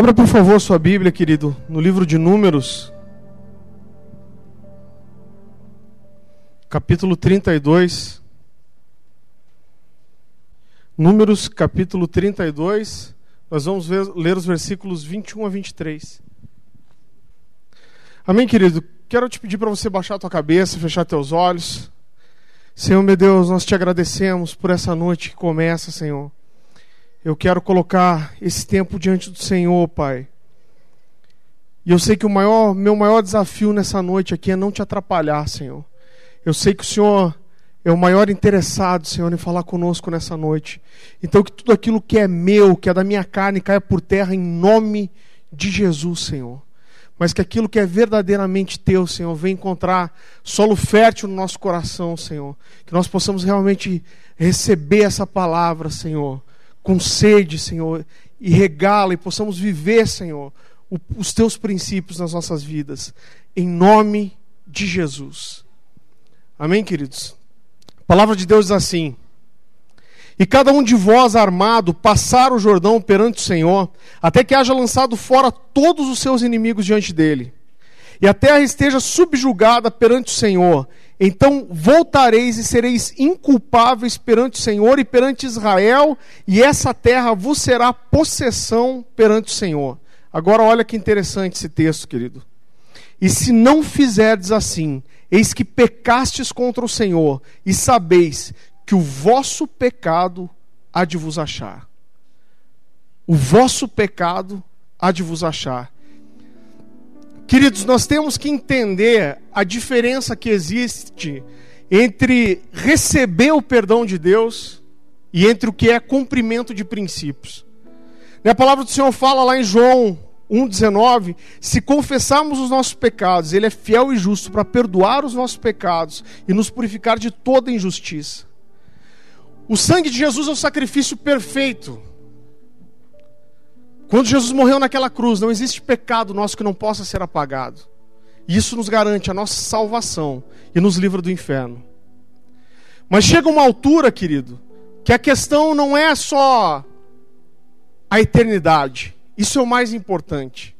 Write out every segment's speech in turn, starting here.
Abra, por favor, sua Bíblia, querido, no livro de Números, capítulo 32. Números, capítulo 32. Nós vamos ver, ler os versículos 21 a 23. Amém, querido? Quero te pedir para você baixar a tua cabeça, fechar teus olhos. Senhor, meu Deus, nós te agradecemos por essa noite que começa, Senhor. Eu quero colocar esse tempo diante do Senhor, Pai. E eu sei que o maior, meu maior desafio nessa noite aqui é não te atrapalhar, Senhor. Eu sei que o Senhor é o maior interessado, Senhor, em falar conosco nessa noite. Então que tudo aquilo que é meu, que é da minha carne, caia por terra em nome de Jesus, Senhor. Mas que aquilo que é verdadeiramente teu, Senhor, venha encontrar solo fértil no nosso coração, Senhor. Que nós possamos realmente receber essa palavra, Senhor com sede, Senhor, e regala e possamos viver, Senhor, os teus princípios nas nossas vidas, em nome de Jesus. Amém, queridos? A palavra de Deus diz assim: E cada um de vós armado passar o Jordão perante o Senhor, até que haja lançado fora todos os seus inimigos diante dele, e a terra esteja subjugada perante o Senhor, então voltareis e sereis inculpáveis perante o Senhor e perante Israel, e essa terra vos será possessão perante o Senhor. Agora olha que interessante esse texto, querido. E se não fizerdes assim, eis que pecastes contra o Senhor, e sabeis que o vosso pecado há de vos achar. O vosso pecado há de vos achar. Queridos, nós temos que entender a diferença que existe entre receber o perdão de Deus e entre o que é cumprimento de princípios. A palavra do Senhor fala lá em João 1,19: se confessarmos os nossos pecados, Ele é fiel e justo para perdoar os nossos pecados e nos purificar de toda injustiça. O sangue de Jesus é o sacrifício perfeito quando Jesus morreu naquela cruz, não existe pecado nosso que não possa ser apagado. Isso nos garante a nossa salvação e nos livra do inferno. Mas chega uma altura, querido, que a questão não é só a eternidade. Isso é o mais importante.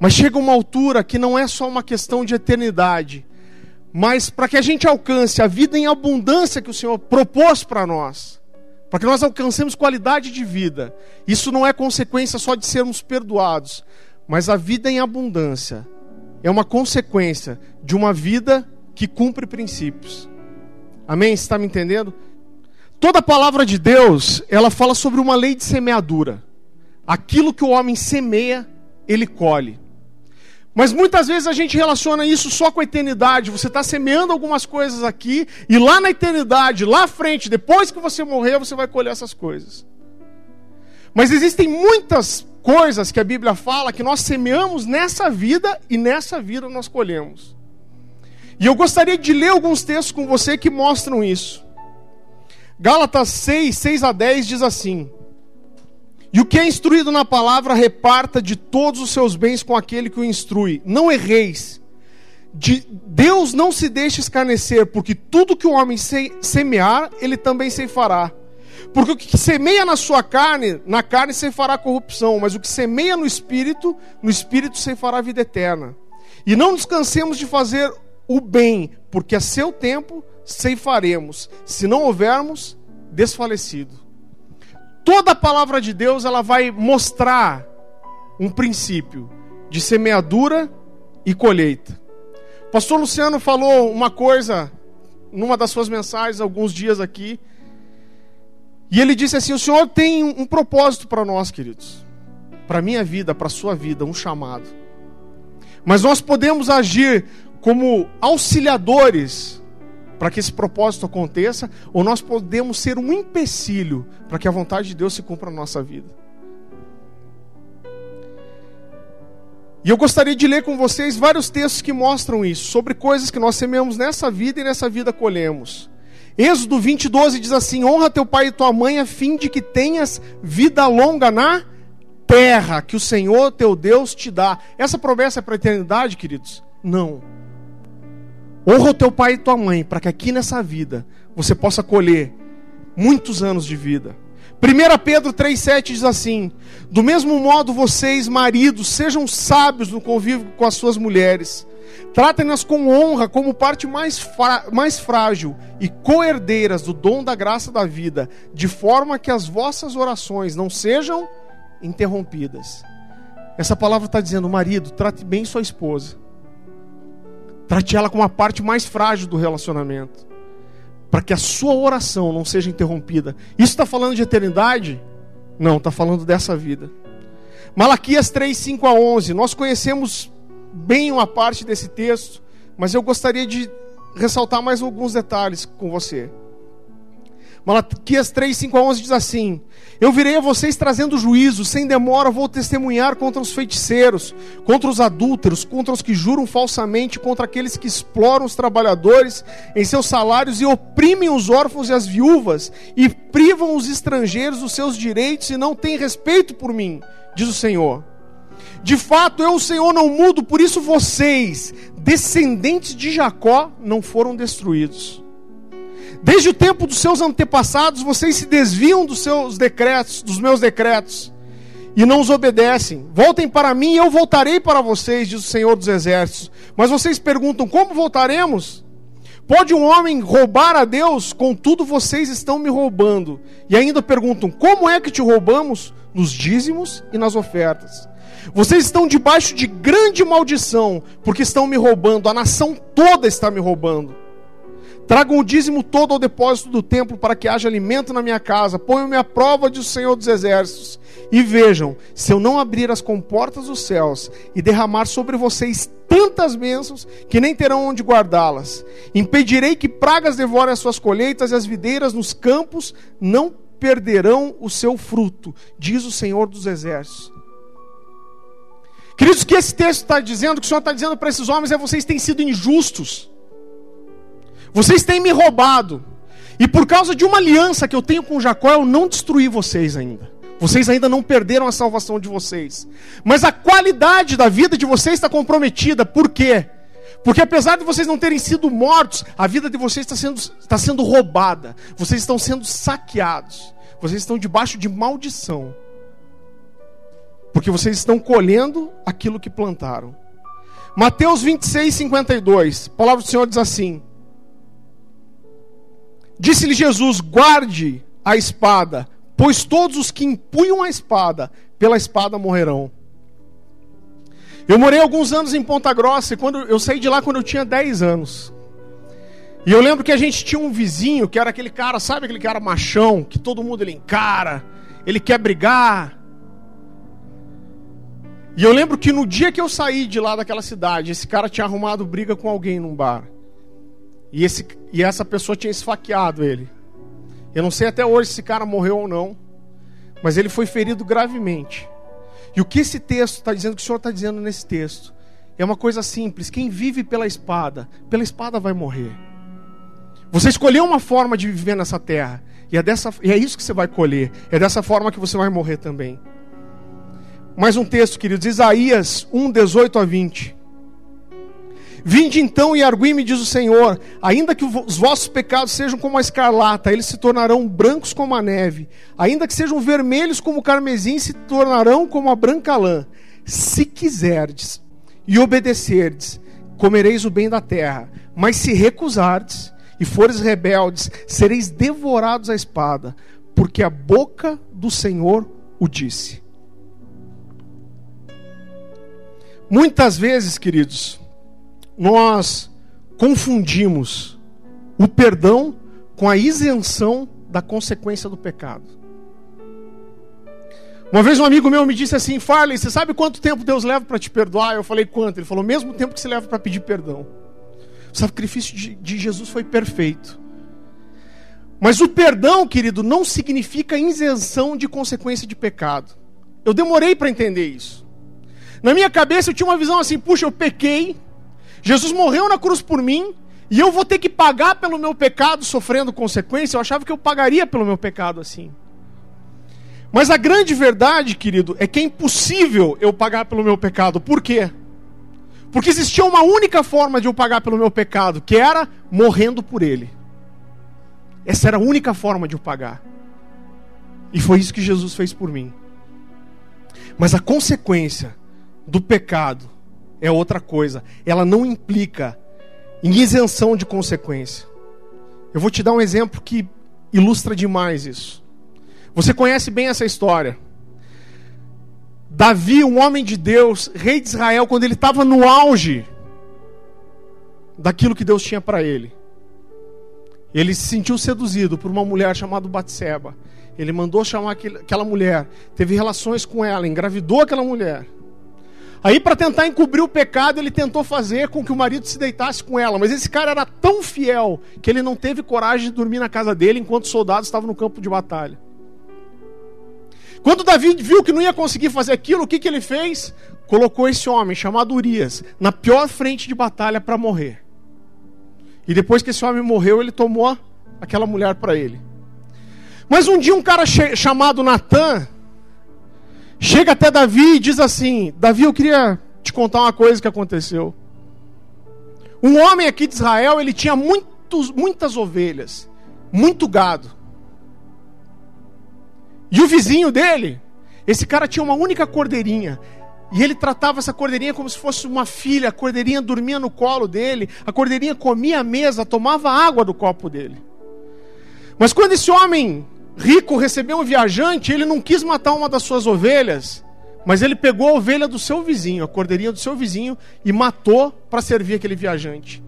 Mas chega uma altura que não é só uma questão de eternidade, mas para que a gente alcance a vida em abundância que o Senhor propôs para nós para que nós alcancemos qualidade de vida. Isso não é consequência só de sermos perdoados, mas a vida em abundância é uma consequência de uma vida que cumpre princípios. Amém? Você está me entendendo? Toda a palavra de Deus, ela fala sobre uma lei de semeadura. Aquilo que o homem semeia, ele colhe. Mas muitas vezes a gente relaciona isso só com a eternidade. Você está semeando algumas coisas aqui, e lá na eternidade, lá à frente, depois que você morrer, você vai colher essas coisas. Mas existem muitas coisas que a Bíblia fala que nós semeamos nessa vida e nessa vida nós colhemos. E eu gostaria de ler alguns textos com você que mostram isso. Gálatas 6, 6 a 10 diz assim: e o que é instruído na palavra, reparta de todos os seus bens com aquele que o instrui. Não erreis. De Deus não se deixe escarnecer, porque tudo que o homem semear, ele também ceifará. Porque o que semeia na sua carne, na carne ceifará corrupção, mas o que semeia no espírito, no espírito ceifará vida eterna. E não descansemos de fazer o bem, porque a seu tempo ceifaremos, se não houvermos desfalecido toda a palavra de Deus ela vai mostrar um princípio de semeadura e colheita. O pastor Luciano falou uma coisa numa das suas mensagens alguns dias aqui. E ele disse assim: "O Senhor tem um propósito para nós, queridos. Para minha vida, para sua vida, um chamado. Mas nós podemos agir como auxiliadores para que esse propósito aconteça, ou nós podemos ser um empecilho para que a vontade de Deus se cumpra na nossa vida. E eu gostaria de ler com vocês vários textos que mostram isso, sobre coisas que nós semeamos nessa vida e nessa vida colhemos. Êxodo 20, 12 diz assim: Honra teu pai e tua mãe, a fim de que tenhas vida longa na terra que o Senhor teu Deus te dá. Essa promessa é para a eternidade, queridos? Não. Honra o teu pai e tua mãe, para que aqui nessa vida você possa colher muitos anos de vida. 1 Pedro 3,7 diz assim: Do mesmo modo, vocês, maridos, sejam sábios no convívio com as suas mulheres. Tratem-nas com honra, como parte mais, mais frágil e coerdeiras do dom da graça da vida, de forma que as vossas orações não sejam interrompidas. Essa palavra está dizendo, marido, trate bem sua esposa. Trate ela como a parte mais frágil do relacionamento para que a sua oração não seja interrompida. Isso está falando de eternidade? Não, está falando dessa vida. Malaquias 3, 5 a 11. Nós conhecemos bem uma parte desse texto, mas eu gostaria de ressaltar mais alguns detalhes com você. Malaquias 3, 5 a 11 diz assim: Eu virei a vocês trazendo juízo, sem demora vou testemunhar contra os feiticeiros, contra os adúlteros, contra os que juram falsamente, contra aqueles que exploram os trabalhadores em seus salários e oprimem os órfãos e as viúvas, e privam os estrangeiros dos seus direitos e não têm respeito por mim, diz o Senhor. De fato, eu, o Senhor, não mudo, por isso vocês, descendentes de Jacó, não foram destruídos. Desde o tempo dos seus antepassados, vocês se desviam dos seus decretos, dos meus decretos, e não os obedecem. Voltem para mim e eu voltarei para vocês, diz o Senhor dos Exércitos. Mas vocês perguntam: como voltaremos? Pode um homem roubar a Deus? Contudo, vocês estão me roubando. E ainda perguntam: como é que te roubamos? Nos dízimos e nas ofertas. Vocês estão debaixo de grande maldição, porque estão me roubando, a nação toda está me roubando. Tragam o dízimo todo ao depósito do templo para que haja alimento na minha casa. Ponham-me à prova, diz o Senhor dos Exércitos. E vejam, se eu não abrir as comportas dos céus e derramar sobre vocês tantas bênçãos que nem terão onde guardá-las. Impedirei que pragas devorem as suas colheitas e as videiras nos campos não perderão o seu fruto, diz o Senhor dos Exércitos. Queridos, o que esse texto está dizendo, o que o Senhor está dizendo para esses homens é vocês têm sido injustos. Vocês têm me roubado. E por causa de uma aliança que eu tenho com Jacó, eu não destruí vocês ainda. Vocês ainda não perderam a salvação de vocês. Mas a qualidade da vida de vocês está comprometida. Por quê? Porque apesar de vocês não terem sido mortos, a vida de vocês está sendo, está sendo roubada. Vocês estão sendo saqueados. Vocês estão debaixo de maldição. Porque vocês estão colhendo aquilo que plantaram. Mateus 26, 52. A palavra do Senhor diz assim: Disse-lhe Jesus: Guarde a espada, pois todos os que empunham a espada, pela espada morrerão. Eu morei alguns anos em Ponta Grossa e quando eu saí de lá quando eu tinha 10 anos. E eu lembro que a gente tinha um vizinho que era aquele cara, sabe aquele cara machão, que todo mundo ele encara, ele quer brigar. E eu lembro que no dia que eu saí de lá daquela cidade, esse cara tinha arrumado briga com alguém num bar. E, esse, e essa pessoa tinha esfaqueado ele. Eu não sei até hoje se esse cara morreu ou não, mas ele foi ferido gravemente. E o que esse texto está dizendo, o que o Senhor está dizendo nesse texto, é uma coisa simples: quem vive pela espada, pela espada vai morrer. Você escolheu uma forma de viver nessa terra, e é, dessa, e é isso que você vai colher, é dessa forma que você vai morrer também. Mais um texto, queridos, Isaías 1, 18 a 20. Vinde então e argui-me, diz o Senhor, ainda que os vossos pecados sejam como a escarlata, eles se tornarão brancos como a neve, ainda que sejam vermelhos como o carmesim, se tornarão como a branca lã. Se quiserdes e obedecerdes, comereis o bem da terra, mas se recusardes e fores rebeldes, sereis devorados à espada, porque a boca do Senhor o disse. Muitas vezes, queridos, nós confundimos o perdão com a isenção da consequência do pecado. Uma vez um amigo meu me disse assim: Farley, você sabe quanto tempo Deus leva para te perdoar? Eu falei: quanto? Ele falou: mesmo tempo que você leva para pedir perdão. O sacrifício de, de Jesus foi perfeito. Mas o perdão, querido, não significa isenção de consequência de pecado. Eu demorei para entender isso. Na minha cabeça eu tinha uma visão assim: puxa, eu pequei, Jesus morreu na cruz por mim e eu vou ter que pagar pelo meu pecado sofrendo consequência. Eu achava que eu pagaria pelo meu pecado assim. Mas a grande verdade, querido, é que é impossível eu pagar pelo meu pecado. Por quê? Porque existia uma única forma de eu pagar pelo meu pecado, que era morrendo por ele. Essa era a única forma de eu pagar. E foi isso que Jesus fez por mim. Mas a consequência do pecado é outra coisa. Ela não implica em isenção de consequência. Eu vou te dar um exemplo que ilustra demais isso. Você conhece bem essa história. Davi, um homem de Deus, rei de Israel, quando ele estava no auge daquilo que Deus tinha para ele, ele se sentiu seduzido por uma mulher chamada Batseba. Ele mandou chamar aquela mulher, teve relações com ela, engravidou aquela mulher. Aí, para tentar encobrir o pecado, ele tentou fazer com que o marido se deitasse com ela. Mas esse cara era tão fiel que ele não teve coragem de dormir na casa dele enquanto os soldados estavam no campo de batalha. Quando Davi viu que não ia conseguir fazer aquilo, o que, que ele fez? Colocou esse homem, chamado Urias, na pior frente de batalha para morrer. E depois que esse homem morreu, ele tomou aquela mulher para ele. Mas um dia um cara chamado Natan chega até Davi e diz assim: Davi, eu queria te contar uma coisa que aconteceu. Um homem aqui de Israel, ele tinha muitos, muitas ovelhas, muito gado. E o vizinho dele, esse cara tinha uma única cordeirinha. E ele tratava essa cordeirinha como se fosse uma filha. A cordeirinha dormia no colo dele, a cordeirinha comia a mesa, tomava água do copo dele. Mas quando esse homem rico recebeu um viajante, ele não quis matar uma das suas ovelhas, mas ele pegou a ovelha do seu vizinho, a cordeirinha do seu vizinho, e matou para servir aquele viajante.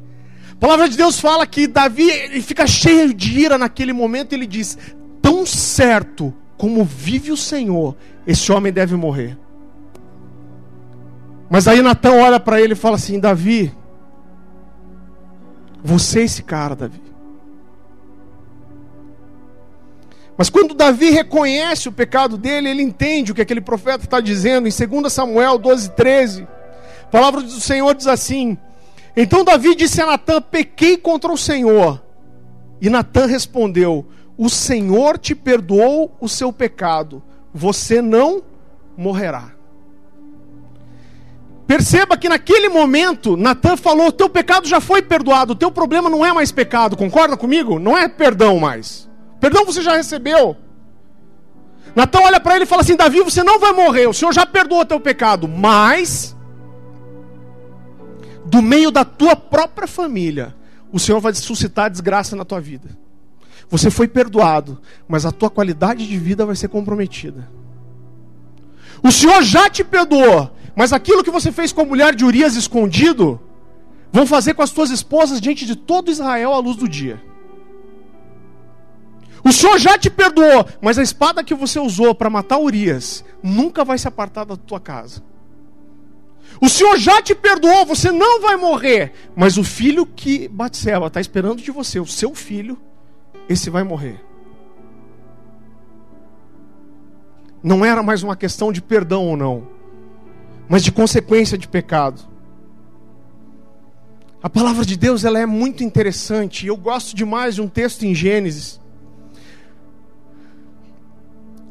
A palavra de Deus fala que Davi ele fica cheio de ira naquele momento, ele diz: Tão certo como vive o Senhor, esse homem deve morrer. Mas aí Natan olha para ele e fala assim: Davi, você é esse cara, Davi. Mas quando Davi reconhece o pecado dele, ele entende o que aquele profeta está dizendo. Em 2 Samuel 12, 13, a palavra do Senhor diz assim: Então Davi disse a Natã: Pequei contra o Senhor. E Natã respondeu: O Senhor te perdoou o seu pecado, você não morrerá. Perceba que naquele momento, Natan falou: Teu pecado já foi perdoado, teu problema não é mais pecado, concorda comigo? Não é perdão mais. Perdão você já recebeu. Natan olha para ele e fala assim: Davi, você não vai morrer, o Senhor já perdoou teu pecado, mas do meio da tua própria família, o Senhor vai suscitar desgraça na tua vida. Você foi perdoado, mas a tua qualidade de vida vai ser comprometida. O Senhor já te perdoou, mas aquilo que você fez com a mulher de Urias escondido, vão fazer com as tuas esposas diante de todo Israel à luz do dia. O Senhor já te perdoou, mas a espada que você usou para matar Urias nunca vai se apartar da tua casa. O Senhor já te perdoou, você não vai morrer, mas o filho que Batseba está esperando de você, o seu filho, esse vai morrer. Não era mais uma questão de perdão ou não, mas de consequência de pecado. A palavra de Deus ela é muito interessante. Eu gosto demais de um texto em Gênesis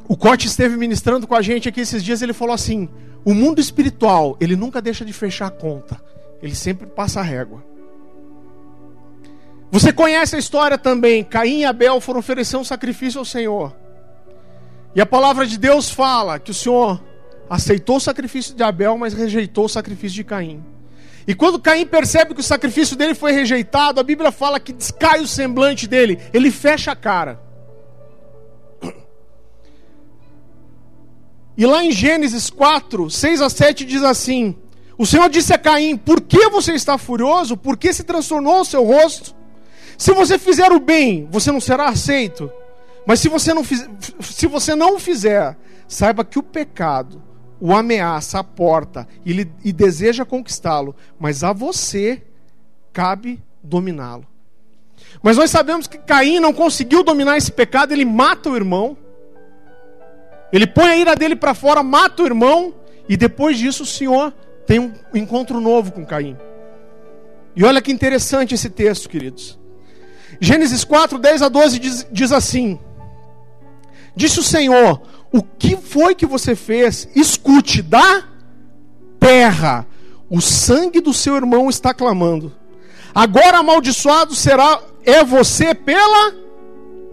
o Cote esteve ministrando com a gente aqui esses dias, ele falou assim: o mundo espiritual, ele nunca deixa de fechar a conta, ele sempre passa a régua. Você conhece a história também, Caim e Abel foram oferecer um sacrifício ao Senhor. E a palavra de Deus fala que o Senhor aceitou o sacrifício de Abel, mas rejeitou o sacrifício de Caim. E quando Caim percebe que o sacrifício dele foi rejeitado, a Bíblia fala que descai o semblante dele, ele fecha a cara. E lá em Gênesis 4, 6 a 7 diz assim: O Senhor disse a Caim: Por que você está furioso? Por que se transtornou o seu rosto? Se você fizer o bem, você não será aceito. Mas se você não, fiz, se você não o fizer, saiba que o pecado o ameaça, a porta e, lhe, e deseja conquistá-lo, mas a você cabe dominá-lo. Mas nós sabemos que Caim não conseguiu dominar esse pecado, ele mata o irmão. Ele põe a ira dele para fora, mata o irmão, e depois disso o Senhor tem um encontro novo com Caim. E olha que interessante esse texto, queridos. Gênesis 4, 10 a 12 diz, diz assim: Disse o Senhor: O que foi que você fez? Escute, da terra, o sangue do seu irmão está clamando. Agora amaldiçoado será é você pela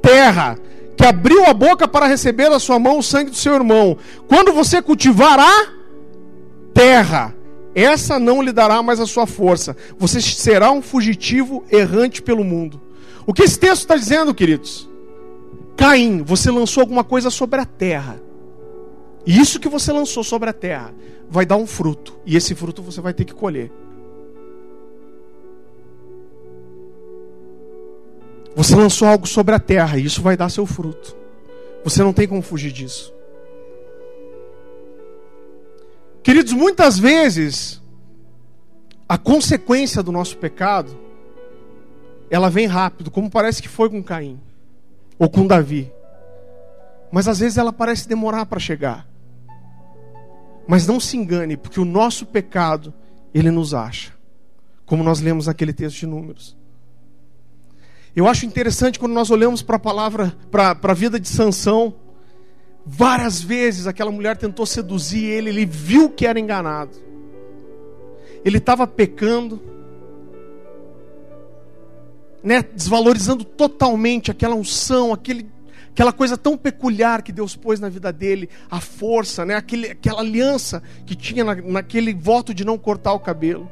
terra que abriu a boca para receber da sua mão o sangue do seu irmão. Quando você cultivar a terra, essa não lhe dará mais a sua força. Você será um fugitivo errante pelo mundo. O que esse texto está dizendo, queridos? Caim, você lançou alguma coisa sobre a terra. E isso que você lançou sobre a terra vai dar um fruto. E esse fruto você vai ter que colher. Você lançou algo sobre a terra e isso vai dar seu fruto. Você não tem como fugir disso. Queridos, muitas vezes a consequência do nosso pecado ela vem rápido, como parece que foi com Caim ou com Davi. Mas às vezes ela parece demorar para chegar. Mas não se engane, porque o nosso pecado ele nos acha. Como nós lemos naquele texto de Números. Eu acho interessante quando nós olhamos para a palavra, para a vida de Sansão. Várias vezes aquela mulher tentou seduzir ele, ele viu que era enganado. Ele estava pecando, né, desvalorizando totalmente aquela unção, aquele, aquela coisa tão peculiar que Deus pôs na vida dele, a força, né, aquele, aquela aliança que tinha na, naquele voto de não cortar o cabelo.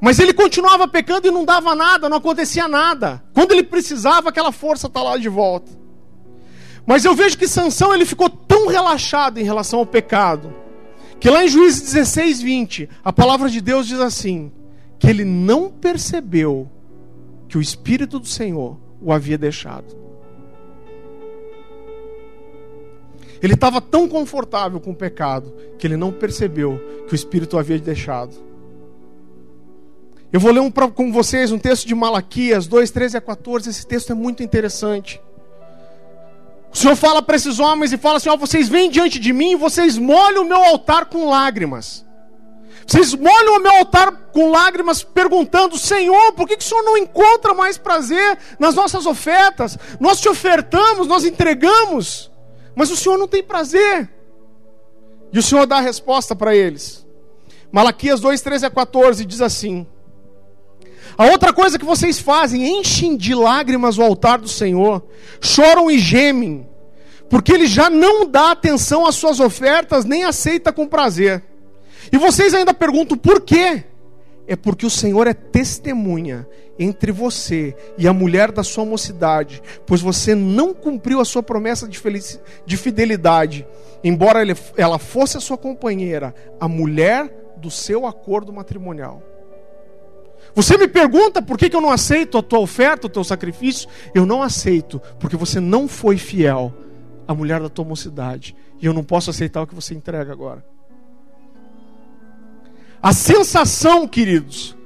Mas ele continuava pecando e não dava nada, não acontecia nada. Quando ele precisava, aquela força está lá de volta. Mas eu vejo que Sansão ele ficou tão relaxado em relação ao pecado, que lá em Juízes 16, 20, a palavra de Deus diz assim: que ele não percebeu que o Espírito do Senhor o havia deixado. Ele estava tão confortável com o pecado que ele não percebeu que o Espírito o havia deixado. Eu vou ler um, com vocês um texto de Malaquias 2, 13 a 14. Esse texto é muito interessante. O Senhor fala para esses homens e fala assim: ó, vocês vêm diante de mim e vocês molham o meu altar com lágrimas. Vocês molham o meu altar com lágrimas, perguntando: Senhor, por que, que o Senhor não encontra mais prazer nas nossas ofertas? Nós te ofertamos, nós entregamos, mas o Senhor não tem prazer. E o Senhor dá a resposta para eles. Malaquias 2, 13 a 14 diz assim: a outra coisa que vocês fazem, enchem de lágrimas o altar do Senhor, choram e gemem, porque Ele já não dá atenção às suas ofertas, nem aceita com prazer. E vocês ainda perguntam por quê? É porque o Senhor é testemunha entre você e a mulher da sua mocidade, pois você não cumpriu a sua promessa de fidelidade, embora ela fosse a sua companheira, a mulher do seu acordo matrimonial. Você me pergunta por que, eu não aceito a tua oferta, o teu sacrifício? Eu não aceito, porque você não foi fiel à mulher da tua mocidade. E eu não posso aceitar o que você entrega agora. A sensação, queridos,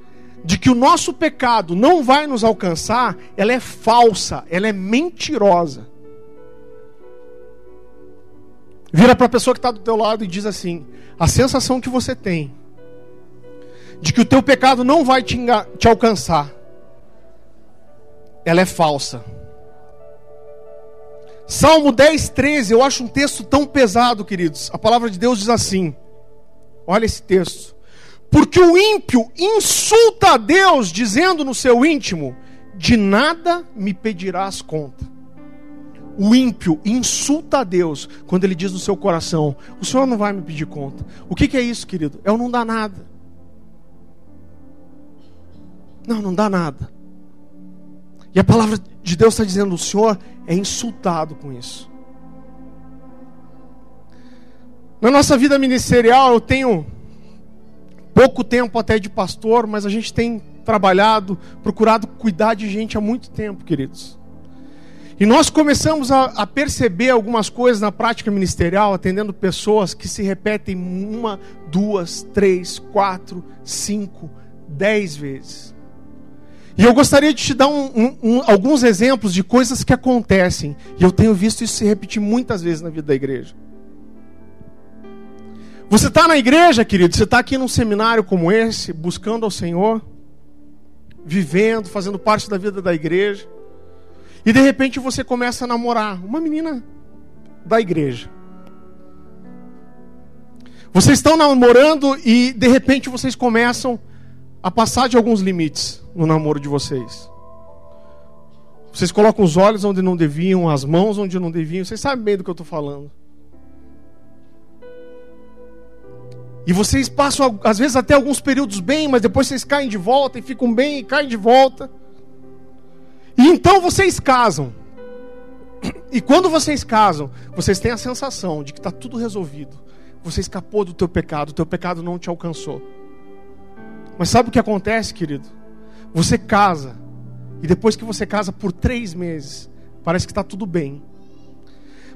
de que o nosso pecado não vai nos alcançar, ela é falsa, ela é mentirosa. Vira para a pessoa que está do teu lado e diz assim: a sensação que você tem de que o teu pecado não vai te, te alcançar, ela é falsa. Salmo 10, 13, eu acho um texto tão pesado, queridos. A palavra de Deus diz assim: olha esse texto. Porque o ímpio insulta a Deus, dizendo no seu íntimo: De nada me pedirás conta. O ímpio insulta a Deus quando ele diz no seu coração: O Senhor não vai me pedir conta. O que, que é isso, querido? É o não dá nada. Não, não dá nada. E a palavra de Deus está dizendo: o Senhor é insultado com isso. Na nossa vida ministerial, eu tenho pouco tempo até de pastor, mas a gente tem trabalhado, procurado cuidar de gente há muito tempo, queridos. E nós começamos a, a, perceber algumas coisas na prática ministerial, atendendo pessoas que se repetem uma, duas, três, quatro, cinco, dez vezes. E eu gostaria de te dar um, um, um, alguns exemplos de coisas que acontecem. E eu tenho visto isso se repetir muitas vezes na vida da igreja. Você está na igreja, querido, você está aqui num seminário como esse, buscando ao Senhor, vivendo, fazendo parte da vida da igreja. E de repente você começa a namorar uma menina da igreja. Vocês estão namorando e de repente vocês começam a passar de alguns limites no namoro de vocês. Vocês colocam os olhos onde não deviam, as mãos onde não deviam. Vocês sabem bem do que eu estou falando. E vocês passam, às vezes, até alguns períodos bem, mas depois vocês caem de volta e ficam bem e caem de volta. E então vocês casam. E quando vocês casam, vocês têm a sensação de que está tudo resolvido. Você escapou do teu pecado, o teu pecado não te alcançou. Mas sabe o que acontece, querido? Você casa, e depois que você casa por três meses, parece que está tudo bem.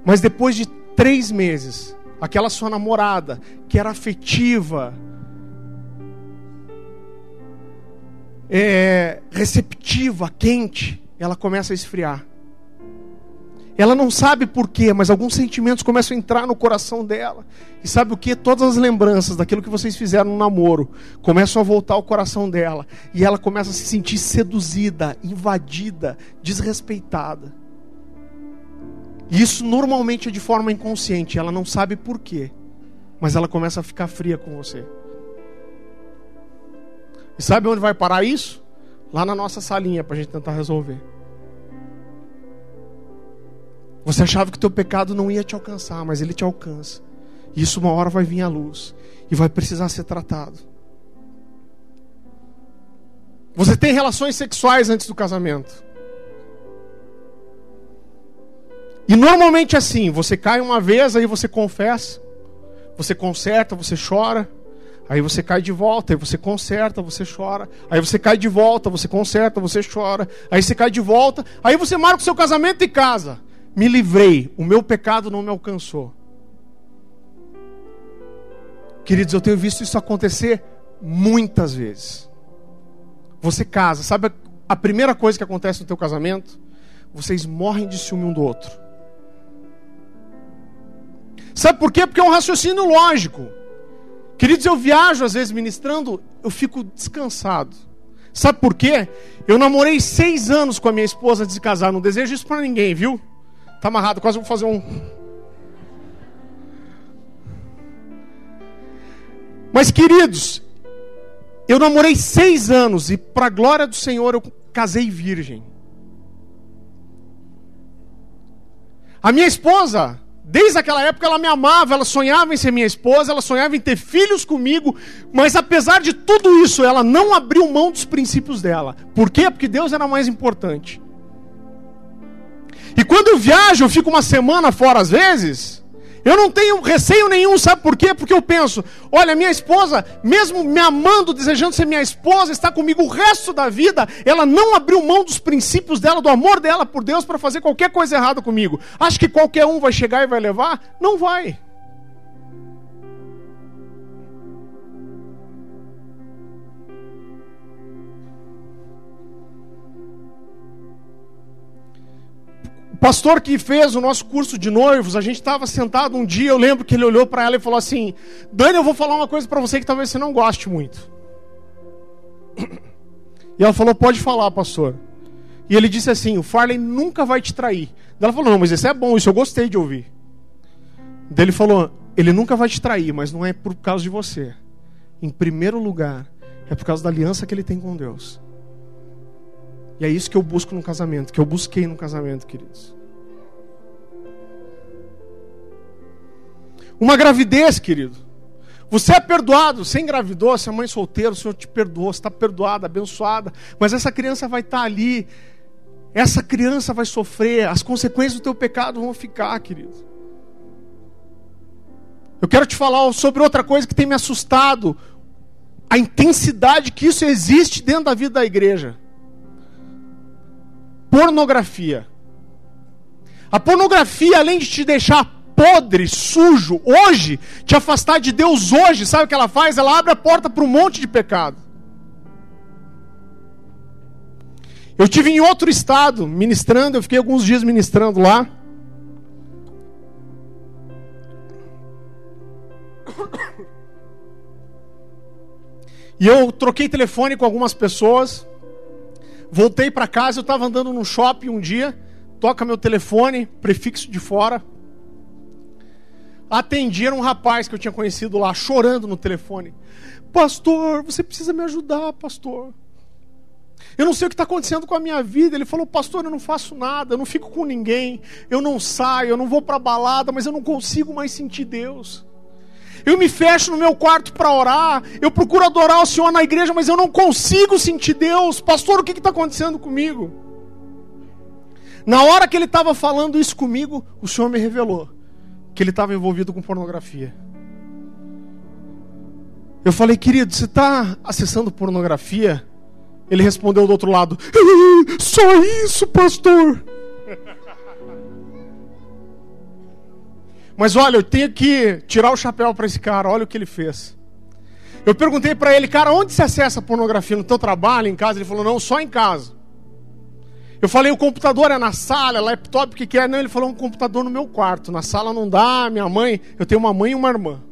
Mas depois de três meses, aquela sua namorada, que era afetiva, é, receptiva, quente, ela começa a esfriar. Ela não sabe porquê, mas alguns sentimentos começam a entrar no coração dela. E sabe o que? Todas as lembranças daquilo que vocês fizeram no namoro começam a voltar ao coração dela. E ela começa a se sentir seduzida, invadida, desrespeitada. E isso normalmente é de forma inconsciente, ela não sabe porquê, mas ela começa a ficar fria com você. E sabe onde vai parar isso? Lá na nossa salinha para a gente tentar resolver. Você achava que teu pecado não ia te alcançar, mas ele te alcança. E isso uma hora vai vir à luz e vai precisar ser tratado. Você tem relações sexuais antes do casamento. E normalmente é assim, você cai uma vez, aí você confessa, você conserta, você chora, aí você cai de volta, aí você conserta, você chora, aí você cai de volta, você conserta, você chora, aí você cai de volta, aí você marca o seu casamento e casa. Me livrei, o meu pecado não me alcançou. Queridos, eu tenho visto isso acontecer muitas vezes. Você casa, sabe a primeira coisa que acontece no teu casamento? Vocês morrem de ciúme um do outro. Sabe por quê? Porque é um raciocínio lógico. Queridos, eu viajo às vezes ministrando, eu fico descansado. Sabe por quê? Eu namorei seis anos com a minha esposa de casar. Não desejo isso para ninguém, viu? Tá amarrado, quase vou fazer um. Mas, queridos, eu namorei seis anos e, para a glória do Senhor, eu casei virgem. A minha esposa, Desde aquela época ela me amava, ela sonhava em ser minha esposa, ela sonhava em ter filhos comigo, mas apesar de tudo isso, ela não abriu mão dos princípios dela. Por quê? Porque Deus era mais importante. E quando eu viajo, eu fico uma semana fora às vezes, eu não tenho receio nenhum, sabe por quê? Porque eu penso: olha, minha esposa, mesmo me amando, desejando ser minha esposa, está comigo o resto da vida, ela não abriu mão dos princípios dela, do amor dela por Deus, para fazer qualquer coisa errada comigo. Acho que qualquer um vai chegar e vai levar? Não vai. Pastor que fez o nosso curso de noivos, a gente estava sentado um dia, eu lembro que ele olhou para ela e falou assim: Dani, eu vou falar uma coisa para você que talvez você não goste muito. E ela falou: Pode falar, pastor. E ele disse assim: O Farley nunca vai te trair. Ela falou: Não, mas isso é bom, isso eu gostei de ouvir. Daí ele falou: Ele nunca vai te trair, mas não é por causa de você. Em primeiro lugar, é por causa da aliança que ele tem com Deus. E é isso que eu busco no casamento, que eu busquei no casamento, queridos. Uma gravidez, querido. Você é perdoado, você engravidou, você é mãe solteira, o Senhor te perdoou, você está perdoada, abençoada. Mas essa criança vai estar tá ali, essa criança vai sofrer, as consequências do teu pecado vão ficar, querido. Eu quero te falar sobre outra coisa que tem me assustado, a intensidade que isso existe dentro da vida da igreja pornografia. A pornografia, além de te deixar podre, sujo, hoje, te afastar de Deus hoje, sabe o que ela faz? Ela abre a porta para um monte de pecado. Eu tive em outro estado ministrando, eu fiquei alguns dias ministrando lá. E eu troquei telefone com algumas pessoas. Voltei para casa, eu estava andando no shopping um dia, toca meu telefone, prefixo de fora. Atendi, era um rapaz que eu tinha conhecido lá, chorando no telefone. Pastor, você precisa me ajudar, pastor. Eu não sei o que está acontecendo com a minha vida. Ele falou, pastor, eu não faço nada, eu não fico com ninguém, eu não saio, eu não vou para balada, mas eu não consigo mais sentir Deus. Eu me fecho no meu quarto para orar, eu procuro adorar o Senhor na igreja, mas eu não consigo sentir Deus. Pastor, o que está acontecendo comigo? Na hora que ele estava falando isso comigo, o Senhor me revelou que ele estava envolvido com pornografia. Eu falei, querido, você está acessando pornografia? Ele respondeu do outro lado: Só isso, pastor. Mas olha, eu tenho que tirar o chapéu para esse cara. Olha o que ele fez. Eu perguntei para ele, cara, onde se acessa a pornografia? No teu trabalho, em casa? Ele falou, não, só em casa. Eu falei, o computador é na sala, laptop, o que, que é? Não, ele falou, um computador no meu quarto. Na sala não dá, minha mãe, eu tenho uma mãe e uma irmã.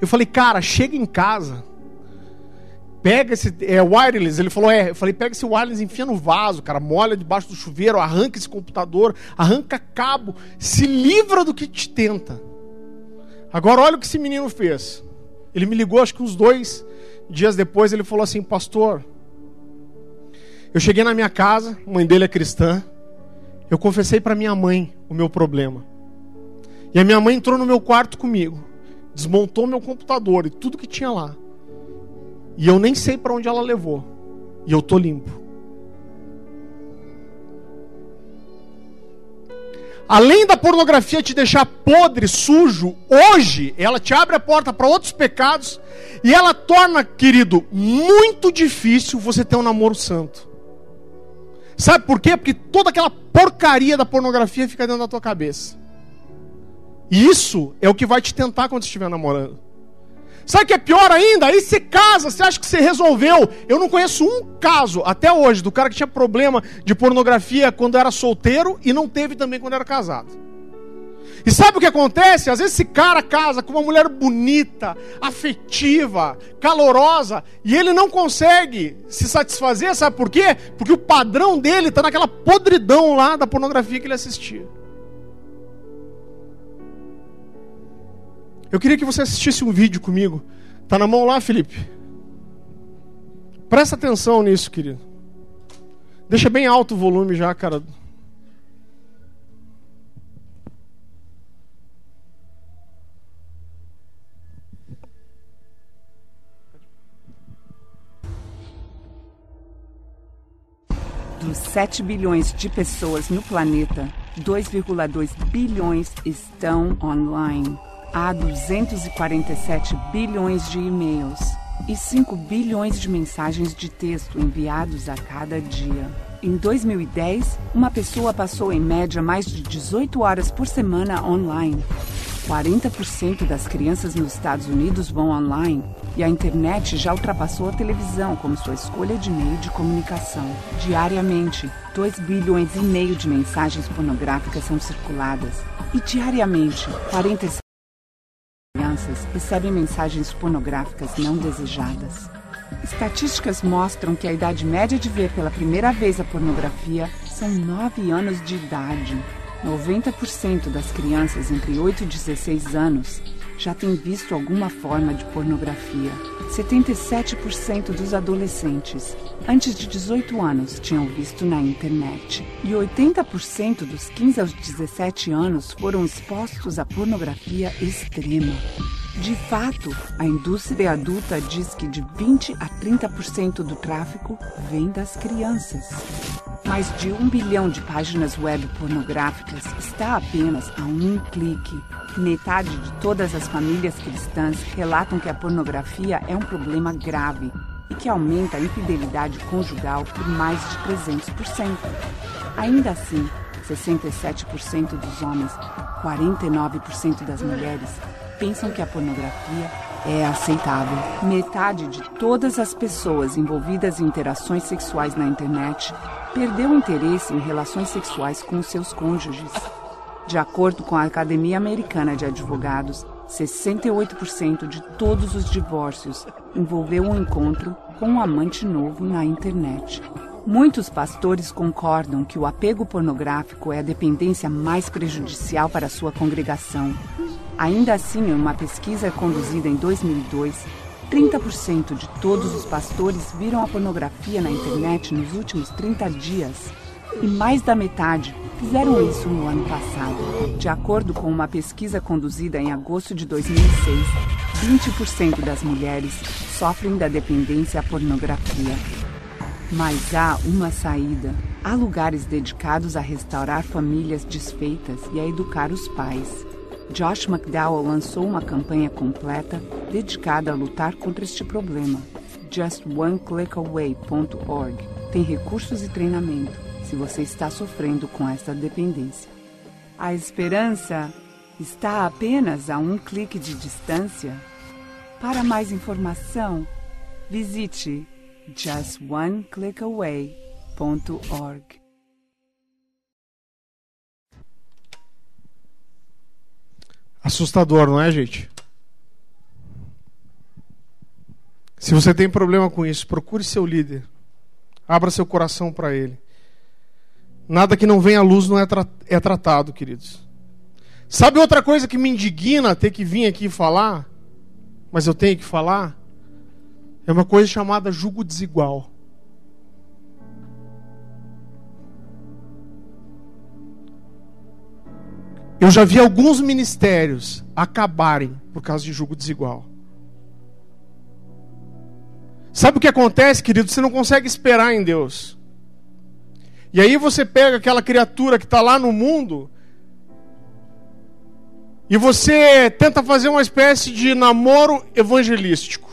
Eu falei, cara, chega em casa, pega esse é, wireless. Ele falou, é. Eu falei, pega esse wireless, enfia no vaso, cara, molha debaixo do chuveiro, arranca esse computador, arranca cabo, se livra do que te tenta. Agora olha o que esse menino fez. Ele me ligou, acho que uns dois dias depois, ele falou assim, pastor, eu cheguei na minha casa, a mãe dele é cristã, eu confessei para minha mãe o meu problema. E a minha mãe entrou no meu quarto comigo, desmontou meu computador e tudo que tinha lá. E eu nem sei para onde ela levou. E eu tô limpo. Além da pornografia te deixar podre, sujo, hoje ela te abre a porta para outros pecados e ela torna, querido, muito difícil você ter um namoro santo. Sabe por quê? Porque toda aquela porcaria da pornografia fica dentro da tua cabeça. E isso é o que vai te tentar quando estiver namorando. Sabe o que é pior ainda? Aí você casa, você acha que você resolveu. Eu não conheço um caso até hoje do cara que tinha problema de pornografia quando era solteiro e não teve também quando era casado. E sabe o que acontece? Às vezes esse cara casa com uma mulher bonita, afetiva, calorosa, e ele não consegue se satisfazer, sabe por quê? Porque o padrão dele está naquela podridão lá da pornografia que ele assistia. Eu queria que você assistisse um vídeo comigo. Tá na mão lá, Felipe? Presta atenção nisso, querido. Deixa bem alto o volume já, cara. Dos 7 bilhões de pessoas no planeta, 2,2 bilhões estão online. Há 247 bilhões de e-mails e 5 bilhões de mensagens de texto enviados a cada dia. Em 2010, uma pessoa passou em média mais de 18 horas por semana online. 40% das crianças nos Estados Unidos vão online e a internet já ultrapassou a televisão como sua escolha de meio de comunicação. Diariamente, 2 bilhões e meio de mensagens pornográficas são circuladas. E diariamente, 47 crianças recebem mensagens pornográficas não desejadas. Estatísticas mostram que a idade média de ver pela primeira vez a pornografia são 9 anos de idade. 90% das crianças entre 8 e 16 anos já têm visto alguma forma de pornografia. 77% dos adolescentes antes de 18 anos tinham visto na internet. E 80% dos 15 aos 17 anos foram expostos à pornografia extrema. De fato, a indústria adulta diz que de 20 a 30% do tráfico vem das crianças. Mais de um bilhão de páginas web pornográficas está apenas a um clique. Metade de todas as famílias cristãs relatam que a pornografia é um problema grave e que aumenta a infidelidade conjugal por mais de 300%. Ainda assim, 67% dos homens, 49% das mulheres pensam que a pornografia é aceitável. Metade de todas as pessoas envolvidas em interações sexuais na internet perdeu interesse em relações sexuais com seus cônjuges. De acordo com a Academia Americana de Advogados, 68% de todos os divórcios envolveu um encontro com um amante novo na internet. Muitos pastores concordam que o apego pornográfico é a dependência mais prejudicial para sua congregação. Ainda assim, em uma pesquisa conduzida em 2002, 30% de todos os pastores viram a pornografia na internet nos últimos 30 dias. E mais da metade fizeram isso no ano passado. De acordo com uma pesquisa conduzida em agosto de 2006, 20% das mulheres sofrem da dependência à pornografia. Mas há uma saída. Há lugares dedicados a restaurar famílias desfeitas e a educar os pais. Josh McDowell lançou uma campanha completa dedicada a lutar contra este problema. JustOneClickAway.org tem recursos e treinamento se você está sofrendo com esta dependência. A esperança está apenas a um clique de distância. Para mais informação, visite justoneclickaway.org. Assustador, não é, gente? Se você tem problema com isso, procure seu líder. Abra seu coração para ele. Nada que não venha à luz não é, tra é tratado, queridos. Sabe outra coisa que me indigna ter que vir aqui falar? Mas eu tenho que falar? É uma coisa chamada jugo desigual. Eu já vi alguns ministérios acabarem por causa de julgo desigual. Sabe o que acontece, querido? Você não consegue esperar em Deus. E aí você pega aquela criatura que está lá no mundo e você tenta fazer uma espécie de namoro evangelístico.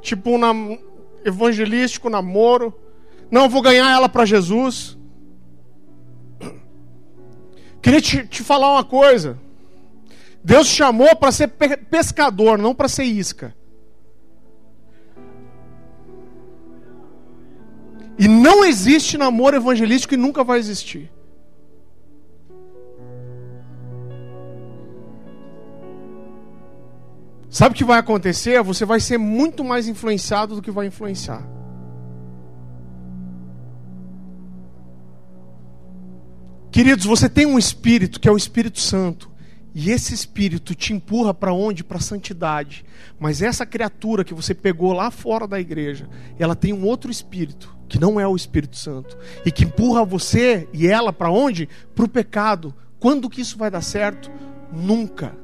Tipo um nam evangelístico namoro. Não, vou ganhar ela para Jesus. Queria te, te falar uma coisa. Deus chamou para ser pescador, não para ser isca. E não existe namoro evangelístico e nunca vai existir. Sabe o que vai acontecer? Você vai ser muito mais influenciado do que vai influenciar. Queridos, você tem um espírito que é o Espírito Santo. E esse espírito te empurra para onde? Para a santidade. Mas essa criatura que você pegou lá fora da igreja, ela tem um outro espírito, que não é o Espírito Santo, e que empurra você e ela para onde? Para o pecado. Quando que isso vai dar certo? Nunca.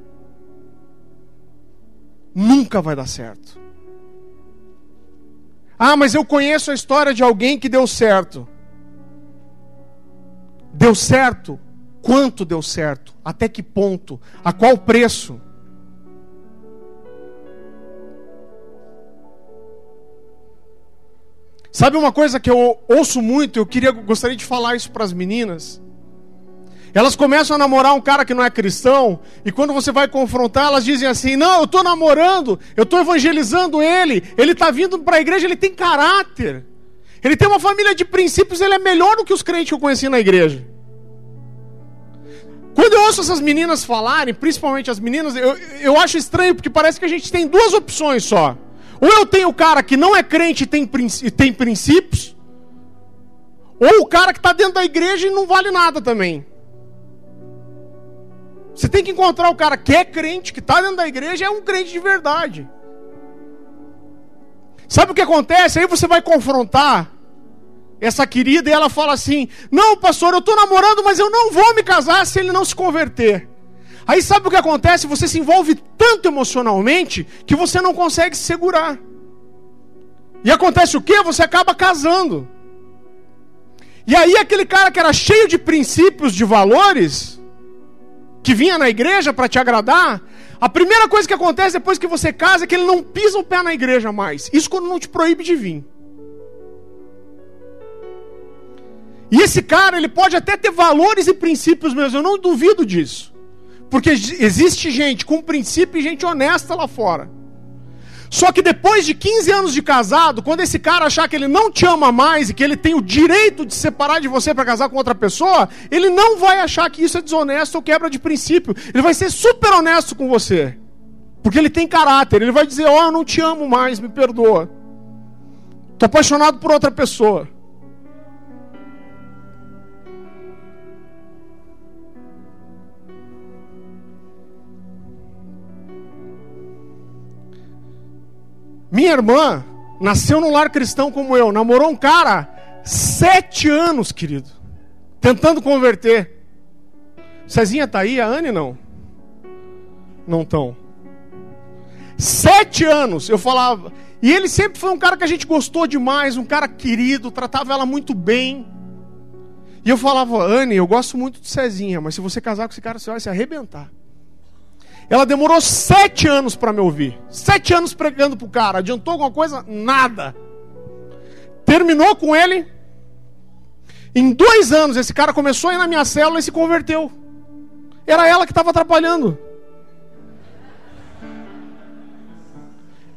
Nunca vai dar certo. Ah, mas eu conheço a história de alguém que deu certo. Deu certo? Quanto deu certo? Até que ponto? A qual preço? Sabe uma coisa que eu ouço muito, eu queria gostaria de falar isso para as meninas. Elas começam a namorar um cara que não é cristão, e quando você vai confrontar, elas dizem assim: Não, eu estou namorando, eu estou evangelizando ele, ele está vindo para a igreja, ele tem caráter. Ele tem uma família de princípios, ele é melhor do que os crentes que eu conheci na igreja. Quando eu ouço essas meninas falarem, principalmente as meninas, eu, eu acho estranho, porque parece que a gente tem duas opções só. Ou eu tenho o cara que não é crente e tem, tem princípios, ou o cara que está dentro da igreja e não vale nada também. Você tem que encontrar o cara que é crente, que está dentro da igreja, é um crente de verdade. Sabe o que acontece? Aí você vai confrontar essa querida e ela fala assim: Não, pastor, eu estou namorando, mas eu não vou me casar se ele não se converter. Aí sabe o que acontece? Você se envolve tanto emocionalmente que você não consegue se segurar. E acontece o que? Você acaba casando. E aí aquele cara que era cheio de princípios, de valores, que vinha na igreja para te agradar, a primeira coisa que acontece depois que você casa é que ele não pisa o pé na igreja mais. Isso quando não te proíbe de vir. E esse cara, ele pode até ter valores e princípios mesmo, eu não duvido disso. Porque existe gente com princípio e gente honesta lá fora. Só que depois de 15 anos de casado, quando esse cara achar que ele não te ama mais e que ele tem o direito de separar de você para casar com outra pessoa, ele não vai achar que isso é desonesto ou quebra de princípio. Ele vai ser super honesto com você. Porque ele tem caráter. Ele vai dizer: Ó, oh, eu não te amo mais, me perdoa. Estou apaixonado por outra pessoa. Minha irmã nasceu num lar cristão como eu, namorou um cara sete anos, querido, tentando converter. Cezinha tá aí, a Anne não? Não estão. Sete anos, eu falava. E ele sempre foi um cara que a gente gostou demais, um cara querido, tratava ela muito bem. E eu falava, Anne, eu gosto muito de Cezinha, mas se você casar com esse cara, você vai se arrebentar. Ela demorou sete anos para me ouvir. Sete anos pregando pro cara. Adiantou alguma coisa? Nada. Terminou com ele. Em dois anos, esse cara começou a ir na minha célula e se converteu. Era ela que estava atrapalhando.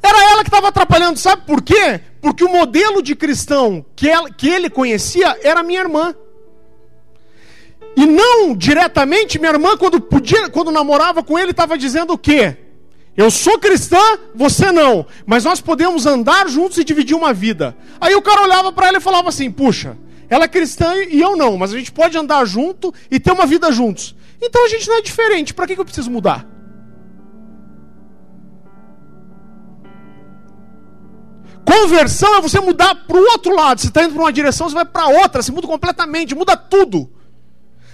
Era ela que estava atrapalhando, sabe por quê? Porque o modelo de cristão que, ela, que ele conhecia era minha irmã. E não diretamente, minha irmã, quando, podia, quando namorava com ele, estava dizendo o quê? Eu sou cristã, você não. Mas nós podemos andar juntos e dividir uma vida. Aí o cara olhava para ela e falava assim: puxa, ela é cristã e eu não, mas a gente pode andar junto e ter uma vida juntos. Então a gente não é diferente, para que, que eu preciso mudar? Conversão é você mudar para o outro lado. Você está indo para uma direção, você vai para outra. Você muda completamente, muda tudo.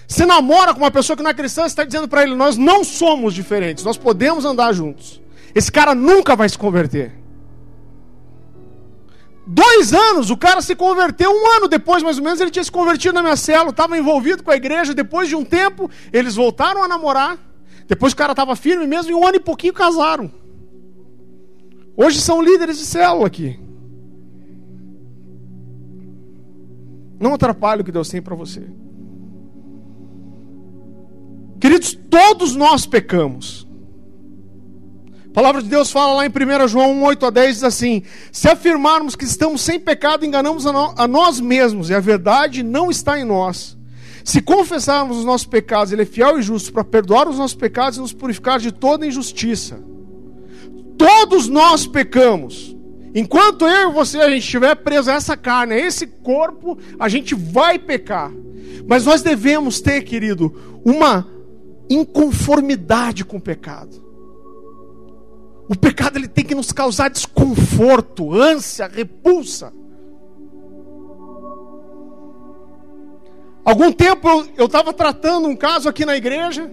Você namora com uma pessoa que não é cristã, você está dizendo para ele: nós não somos diferentes, nós podemos andar juntos. Esse cara nunca vai se converter. Dois anos, o cara se converteu. Um ano depois, mais ou menos, ele tinha se convertido na minha célula, estava envolvido com a igreja. Depois de um tempo, eles voltaram a namorar. Depois o cara estava firme mesmo, e um ano e pouquinho casaram. Hoje são líderes de célula aqui. Não atrapalhe o que Deus tem para você. Queridos, todos nós pecamos. A palavra de Deus fala lá em 1 João 1, 8 a 10, diz assim: Se afirmarmos que estamos sem pecado, enganamos a, nós mesmos, e a verdade não está em nós. Se confessarmos os nossos pecados, Ele é fiel e justo para perdoar os nossos pecados e nos purificar de toda injustiça. Todos nós pecamos. Enquanto eu e você a gente estiver preso a essa carne, a esse corpo, a gente vai pecar. Mas nós devemos ter, querido, uma inconformidade com o pecado. O pecado ele tem que nos causar desconforto, ânsia, repulsa. Algum tempo eu estava tratando um caso aqui na igreja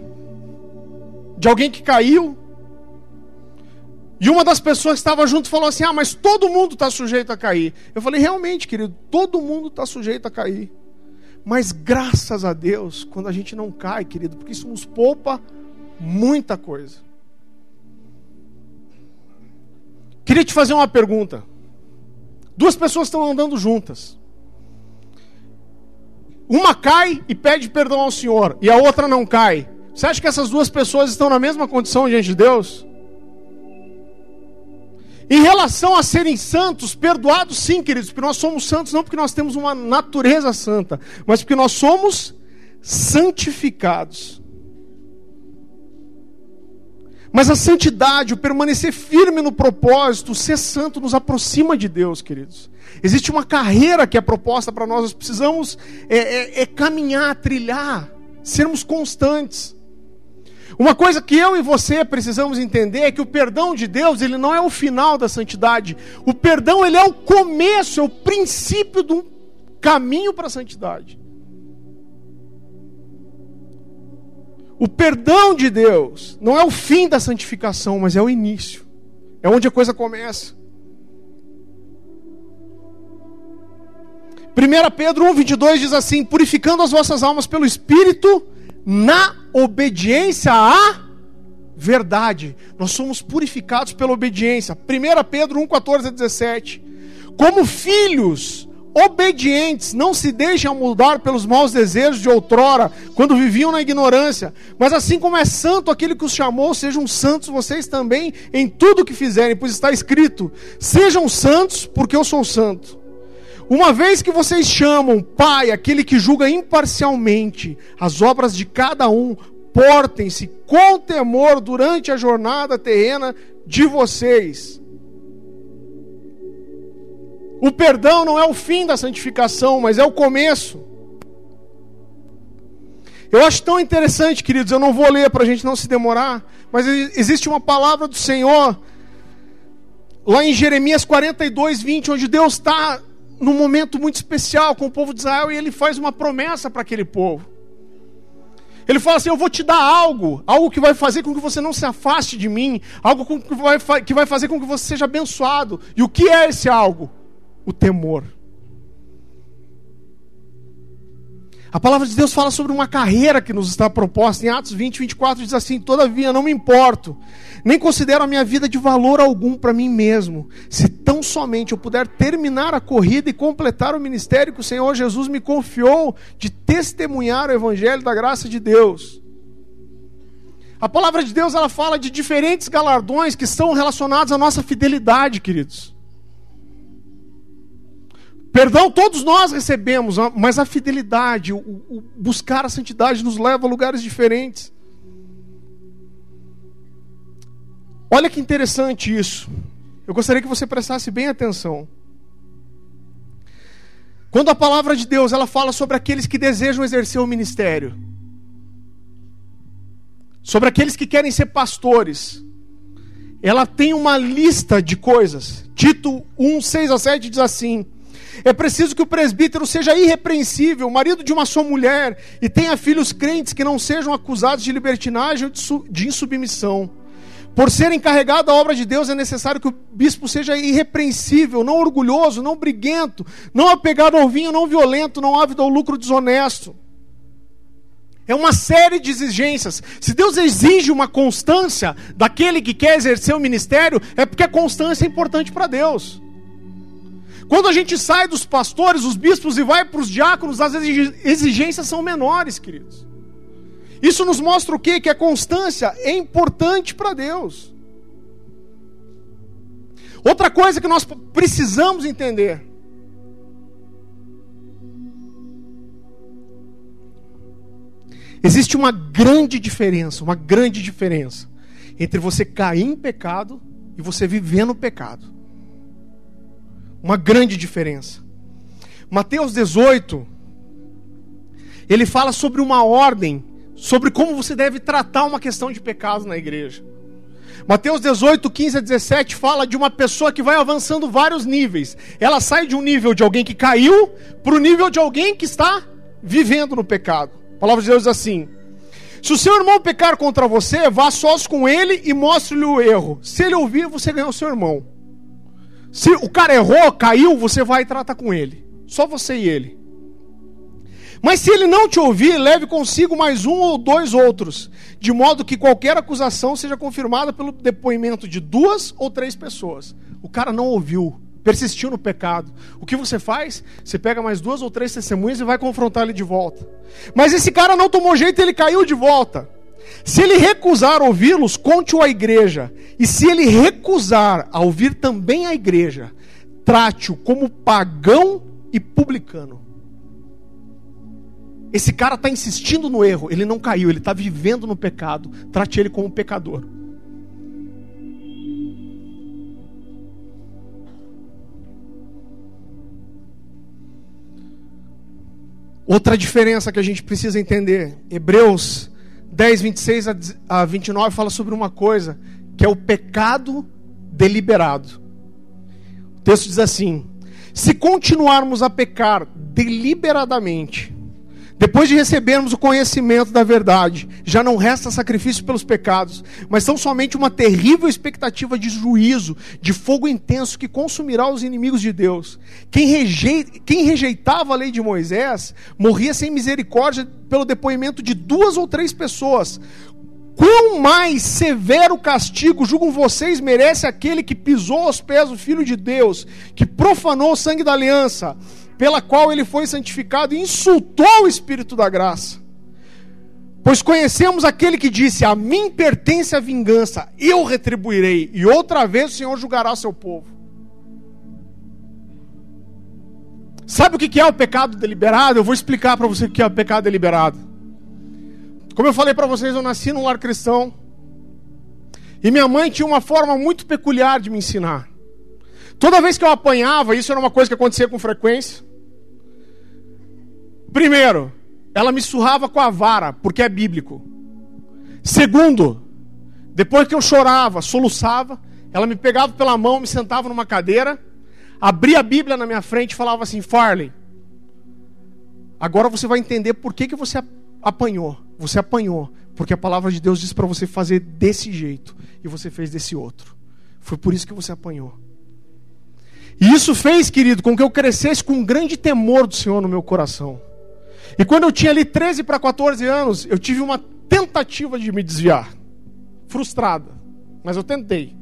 de alguém que caiu. E uma das pessoas que estava junto falou assim: Ah, mas todo mundo está sujeito a cair. Eu falei: Realmente, querido, todo mundo está sujeito a cair. Mas graças a Deus, quando a gente não cai, querido, porque isso nos poupa muita coisa. Queria te fazer uma pergunta. Duas pessoas estão andando juntas. Uma cai e pede perdão ao Senhor, e a outra não cai. Você acha que essas duas pessoas estão na mesma condição diante de Deus? Em relação a serem santos, perdoados sim, queridos, porque nós somos santos não porque nós temos uma natureza santa, mas porque nós somos santificados. Mas a santidade, o permanecer firme no propósito, o ser santo nos aproxima de Deus, queridos. Existe uma carreira que é proposta para nós, nós precisamos é, é, é caminhar, trilhar, sermos constantes. Uma coisa que eu e você precisamos entender é que o perdão de Deus, ele não é o final da santidade. O perdão, ele é o começo, é o princípio de um caminho para a santidade. O perdão de Deus não é o fim da santificação, mas é o início. É onde a coisa começa. 1 Pedro 1, 22 diz assim: Purificando as vossas almas pelo Espírito na obediência à verdade. Nós somos purificados pela obediência. 1 Pedro 1, 14 a 17. Como filhos obedientes, não se deixem mudar pelos maus desejos de outrora, quando viviam na ignorância. Mas assim como é santo aquele que os chamou, sejam santos vocês também em tudo que fizerem, pois está escrito: sejam santos, porque eu sou santo. Uma vez que vocês chamam Pai, aquele que julga imparcialmente as obras de cada um, portem-se com temor durante a jornada terrena de vocês. O perdão não é o fim da santificação, mas é o começo. Eu acho tão interessante, queridos, eu não vou ler para a gente não se demorar, mas existe uma palavra do Senhor lá em Jeremias 42, 20, onde Deus está num momento muito especial com o povo de Israel e ele faz uma promessa para aquele povo. Ele fala assim: Eu vou te dar algo, algo que vai fazer com que você não se afaste de mim, algo que vai, que vai fazer com que você seja abençoado. E o que é esse algo? O temor. A palavra de Deus fala sobre uma carreira que nos está proposta. Em Atos 20, 24 diz assim: Todavia não me importo, nem considero a minha vida de valor algum para mim mesmo, se tão somente eu puder terminar a corrida e completar o ministério que o Senhor Jesus me confiou de testemunhar o evangelho da graça de Deus. A palavra de Deus ela fala de diferentes galardões que estão relacionados à nossa fidelidade, queridos. Perdão todos nós recebemos, mas a fidelidade, o, o buscar a santidade nos leva a lugares diferentes. Olha que interessante isso. Eu gostaria que você prestasse bem atenção. Quando a palavra de Deus ela fala sobre aqueles que desejam exercer o ministério, sobre aqueles que querem ser pastores, ela tem uma lista de coisas. Tito 1, 6 a 7 diz assim: é preciso que o presbítero seja irrepreensível, marido de uma só mulher, e tenha filhos crentes que não sejam acusados de libertinagem ou de insubmissão. Por ser encarregado da obra de Deus, é necessário que o bispo seja irrepreensível, não orgulhoso, não briguento, não apegado ao vinho, não violento, não ávido ao lucro desonesto. É uma série de exigências. Se Deus exige uma constância daquele que quer exercer o ministério, é porque a constância é importante para Deus. Quando a gente sai dos pastores, os bispos e vai para os diáconos, as exigências são menores, queridos. Isso nos mostra o quê? Que a constância é importante para Deus. Outra coisa que nós precisamos entender. Existe uma grande diferença, uma grande diferença entre você cair em pecado e você viver no pecado. Uma grande diferença. Mateus 18, ele fala sobre uma ordem, sobre como você deve tratar uma questão de pecado na igreja. Mateus 18, 15 a 17 fala de uma pessoa que vai avançando vários níveis. Ela sai de um nível de alguém que caiu para o nível de alguém que está vivendo no pecado. A palavra de Deus diz assim: Se o seu irmão pecar contra você, vá sós com ele e mostre-lhe o erro. Se ele ouvir, você ganhou o seu irmão. Se o cara errou, caiu, você vai e trata com ele. Só você e ele. Mas se ele não te ouvir, leve consigo mais um ou dois outros, de modo que qualquer acusação seja confirmada pelo depoimento de duas ou três pessoas. O cara não ouviu, persistiu no pecado. O que você faz? Você pega mais duas ou três testemunhas e vai confrontar ele de volta. Mas esse cara não tomou jeito, ele caiu de volta. Se ele recusar ouvi-los, conte-o à igreja. E se ele recusar a ouvir também a igreja, trate-o como pagão e publicano. Esse cara está insistindo no erro, ele não caiu, ele está vivendo no pecado. Trate ele como pecador. Outra diferença que a gente precisa entender: Hebreus 10, 26 a 29 fala sobre uma coisa, que é o pecado deliberado. O texto diz assim: Se continuarmos a pecar deliberadamente, depois de recebermos o conhecimento da verdade, já não resta sacrifício pelos pecados, mas tão somente uma terrível expectativa de juízo, de fogo intenso que consumirá os inimigos de Deus. Quem, rejeita, quem rejeitava a lei de Moisés morria sem misericórdia pelo depoimento de duas ou três pessoas. Quão mais severo castigo julgam vocês merece aquele que pisou aos pés do Filho de Deus, que profanou o sangue da aliança? Pela qual ele foi santificado e insultou o Espírito da graça. Pois conhecemos aquele que disse: A mim pertence a vingança, eu retribuirei, e outra vez o Senhor julgará seu povo. Sabe o que é o pecado deliberado? Eu vou explicar para você o que é o pecado deliberado. Como eu falei para vocês, eu nasci num lar cristão. E minha mãe tinha uma forma muito peculiar de me ensinar. Toda vez que eu apanhava, isso era uma coisa que acontecia com frequência. Primeiro, ela me surrava com a vara, porque é bíblico. Segundo, depois que eu chorava, soluçava, Ela me pegava pela mão, me sentava numa cadeira, abria a Bíblia na minha frente e falava assim: Farley, agora você vai entender por que, que você apanhou. Você apanhou, porque a palavra de Deus diz para você fazer desse jeito e você fez desse outro. Foi por isso que você apanhou. E isso fez, querido, com que eu crescesse com um grande temor do Senhor no meu coração. E quando eu tinha ali 13 para 14 anos, eu tive uma tentativa de me desviar. Frustrada. Mas eu tentei.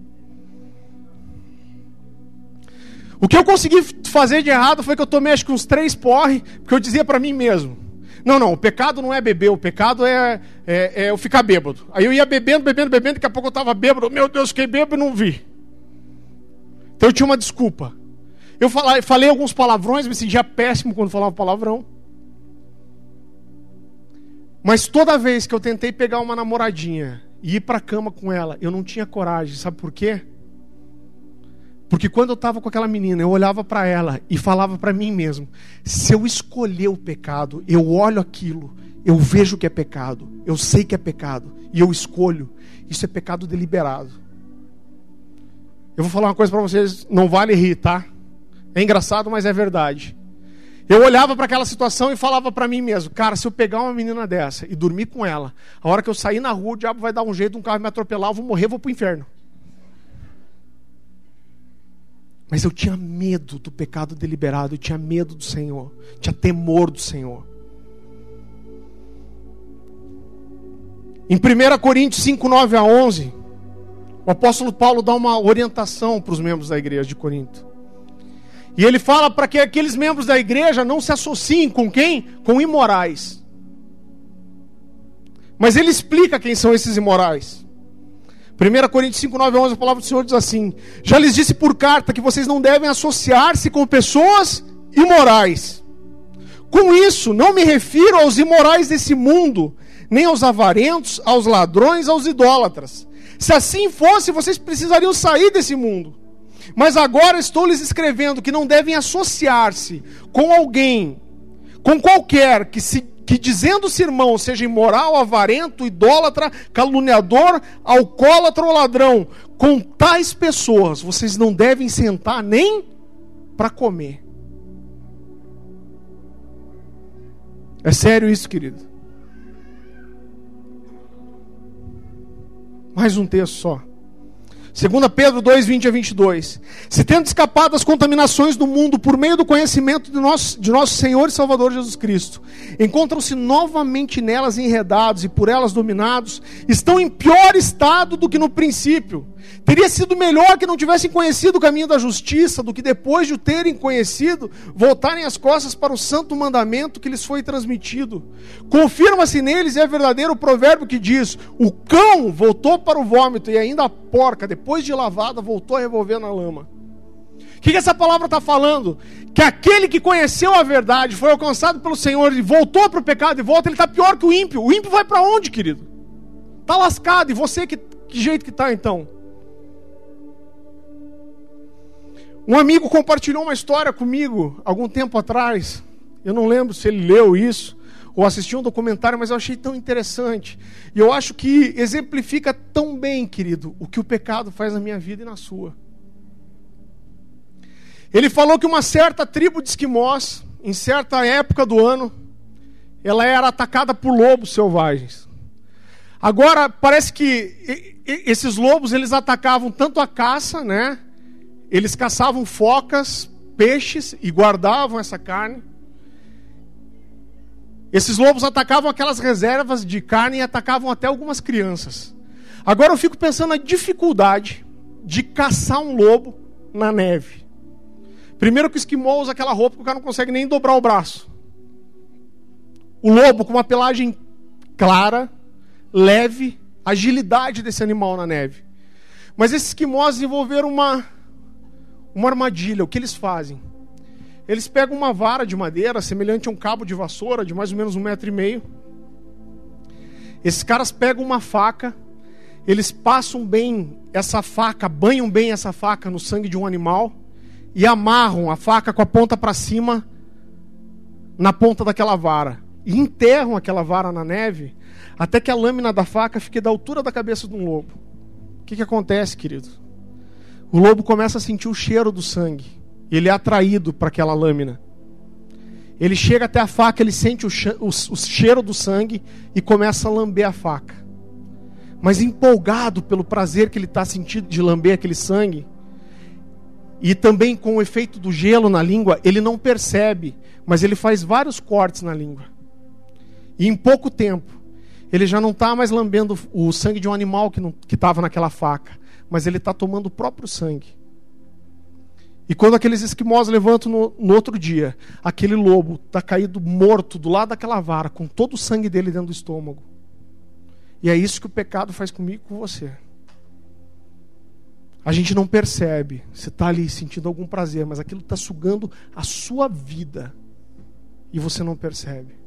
O que eu consegui fazer de errado foi que eu tomei acho que uns três porre, porque eu dizia para mim mesmo: não, não, o pecado não é beber, o pecado é, é, é, eu ficar bêbado. Aí eu ia bebendo, bebendo, bebendo, daqui a pouco eu estava bêbado, meu Deus, fiquei bêbado e não vi. Então eu tinha uma desculpa. Eu falei, falei alguns palavrões, me sentia péssimo quando falava palavrão. Mas toda vez que eu tentei pegar uma namoradinha e ir para a cama com ela, eu não tinha coragem, sabe por quê? Porque quando eu estava com aquela menina, eu olhava para ela e falava para mim mesmo: se eu escolher o pecado, eu olho aquilo, eu vejo que é pecado, eu sei que é pecado e eu escolho, isso é pecado deliberado. Eu vou falar uma coisa para vocês, não vale rir, tá? É engraçado, mas é verdade. Eu olhava para aquela situação e falava para mim mesmo: cara, se eu pegar uma menina dessa e dormir com ela, a hora que eu sair na rua, o diabo vai dar um jeito, um carro me atropelar, eu vou morrer, eu vou pro inferno. Mas eu tinha medo do pecado deliberado, eu tinha medo do Senhor, tinha temor do Senhor. Em 1 Coríntios 5, 9 a 11, o apóstolo Paulo dá uma orientação para os membros da igreja de Corinto. E ele fala para que aqueles membros da igreja não se associem com quem? Com imorais. Mas ele explica quem são esses imorais. 1 Coríntios 5, 9 11, a palavra do Senhor diz assim: Já lhes disse por carta que vocês não devem associar-se com pessoas imorais. Com isso, não me refiro aos imorais desse mundo, nem aos avarentos, aos ladrões, aos idólatras. Se assim fosse, vocês precisariam sair desse mundo. Mas agora estou lhes escrevendo que não devem associar-se com alguém, com qualquer que se que dizendo-se irmão seja imoral, avarento, idólatra, caluniador, alcoólatra ou ladrão, com tais pessoas vocês não devem sentar nem para comer. É sério isso, querido? Mais um texto só. 2 Pedro 2, 20 a 22. Se tendo escapado das contaminações do mundo por meio do conhecimento de nosso, de nosso Senhor e Salvador Jesus Cristo, encontram-se novamente nelas enredados e por elas dominados, estão em pior estado do que no princípio. Teria sido melhor que não tivessem conhecido o caminho da justiça, do que depois de o terem conhecido, voltarem as costas para o santo mandamento que lhes foi transmitido. Confirma-se neles é verdadeiro o provérbio que diz: o cão voltou para o vômito e ainda a porca, depois de lavada, voltou a revolver na lama. O que, que essa palavra está falando? Que aquele que conheceu a verdade, foi alcançado pelo Senhor e voltou para o pecado e volta, ele está pior que o ímpio. O ímpio vai para onde, querido? Está lascado. E você, que, que jeito que está então? Um amigo compartilhou uma história comigo algum tempo atrás. Eu não lembro se ele leu isso ou assistiu um documentário, mas eu achei tão interessante. E eu acho que exemplifica tão bem, querido, o que o pecado faz na minha vida e na sua. Ele falou que uma certa tribo de esquimós, em certa época do ano, ela era atacada por lobos selvagens. Agora, parece que esses lobos, eles atacavam tanto a caça, né? Eles caçavam focas, peixes e guardavam essa carne. Esses lobos atacavam aquelas reservas de carne e atacavam até algumas crianças. Agora eu fico pensando na dificuldade de caçar um lobo na neve. Primeiro que o esquimó usa aquela roupa que o cara não consegue nem dobrar o braço. O lobo com uma pelagem clara, leve, agilidade desse animal na neve. Mas esses esquimós desenvolveram uma uma armadilha. O que eles fazem? Eles pegam uma vara de madeira, semelhante a um cabo de vassoura, de mais ou menos um metro e meio. Esses caras pegam uma faca, eles passam bem essa faca, banham bem essa faca no sangue de um animal e amarram a faca com a ponta para cima na ponta daquela vara. E enterram aquela vara na neve até que a lâmina da faca fique da altura da cabeça de um lobo. O que, que acontece, querido? O lobo começa a sentir o cheiro do sangue. Ele é atraído para aquela lâmina. Ele chega até a faca, ele sente o, cheiro do sangue e começa a lamber a faca. Mas empolgado pelo prazer que ele está sentindo de lamber aquele sangue, e também com o efeito do gelo na língua, ele não percebe, mas ele faz vários cortes na língua. E em pouco tempo, ele já não está mais lambendo o sangue de um animal que estava naquela faca, mas ele está tomando o próprio sangue. E quando aqueles esquimós levantam no, no outro dia, aquele lobo está caído morto do lado daquela vara, com todo o sangue dele dentro do estômago. E é isso que o pecado faz comigo e com você. A gente não percebe. Você está ali sentindo algum prazer, mas aquilo está sugando a sua vida. E você não percebe.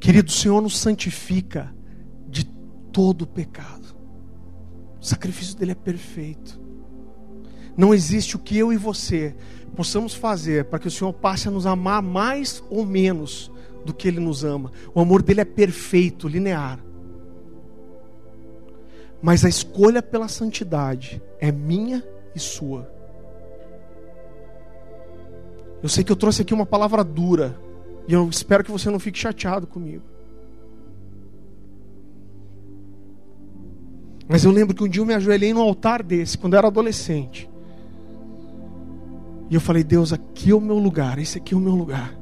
Querido, o Senhor nos santifica de todo pecado. O sacrifício dele é perfeito. Não existe o que eu e você possamos fazer para que o Senhor passe a nos amar mais ou menos do que ele nos ama. O amor dele é perfeito, linear. Mas a escolha pela santidade é minha e sua. Eu sei que eu trouxe aqui uma palavra dura, e eu espero que você não fique chateado comigo. Mas eu lembro que um dia eu me ajoelhei no altar desse, quando eu era adolescente. E eu falei: Deus, aqui é o meu lugar, esse aqui é o meu lugar.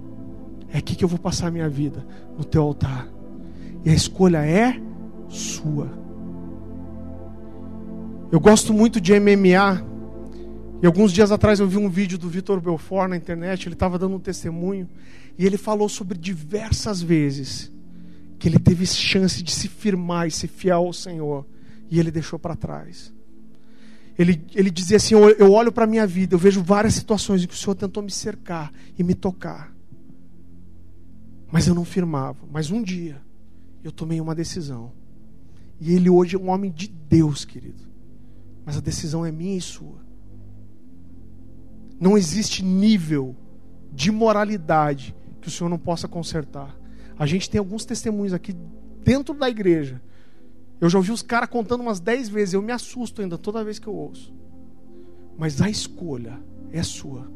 É aqui que eu vou passar a minha vida, no teu altar. E a escolha é sua. Eu gosto muito de MMA. E alguns dias atrás eu vi um vídeo do Vitor Belfort na internet, ele estava dando um testemunho, e ele falou sobre diversas vezes que ele teve chance de se firmar e ser fiel ao Senhor, e ele deixou para trás. Ele, ele dizia assim: Eu, olho para a minha vida, eu vejo várias situações em que o Senhor tentou me cercar e me tocar, mas eu não firmava. Mas um dia eu tomei uma decisão, e ele hoje é um homem de Deus, querido mas a decisão é minha e sua. Não existe nível de moralidade que o Senhor não possa consertar. A gente tem alguns testemunhos aqui dentro da igreja. Eu já ouvi os caras contando umas dez vezes, eu me assusto ainda toda vez que eu ouço. Mas a escolha é sua.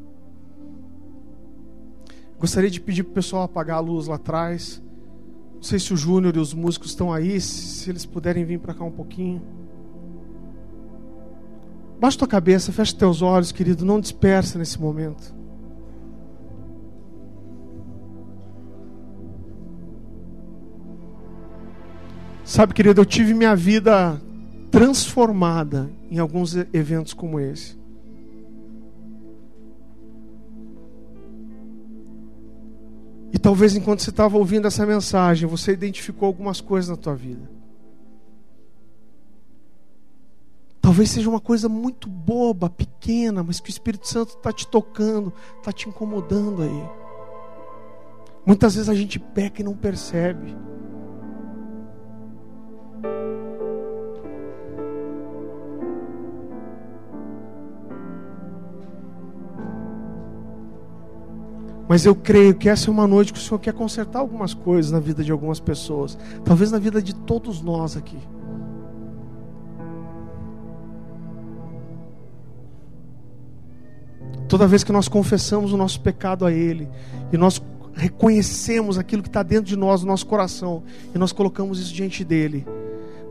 Gostaria de pedir para o pessoal apagar a luz lá atrás. Não sei se o Júnior e os músicos estão aí, se eles puderem vir para cá um pouquinho. Baixa tua cabeça, fecha teus olhos, querido, não dispersa nesse momento. Sabe, querido, eu tive minha vida transformada em alguns eventos como esse. E talvez enquanto você estava ouvindo essa mensagem, você identificou algumas coisas na tua vida. Talvez seja uma coisa muito boba, pequena, mas que o Espírito Santo está te tocando, está te incomodando aí. Muitas vezes a gente peca e não percebe. Mas eu creio que essa é uma noite que o Senhor quer consertar algumas coisas na vida de algumas pessoas, talvez na vida de todos nós aqui. Toda vez que nós confessamos o nosso pecado a Ele, e nós reconhecemos aquilo que está dentro de nós, no nosso coração, e nós colocamos isso diante dEle,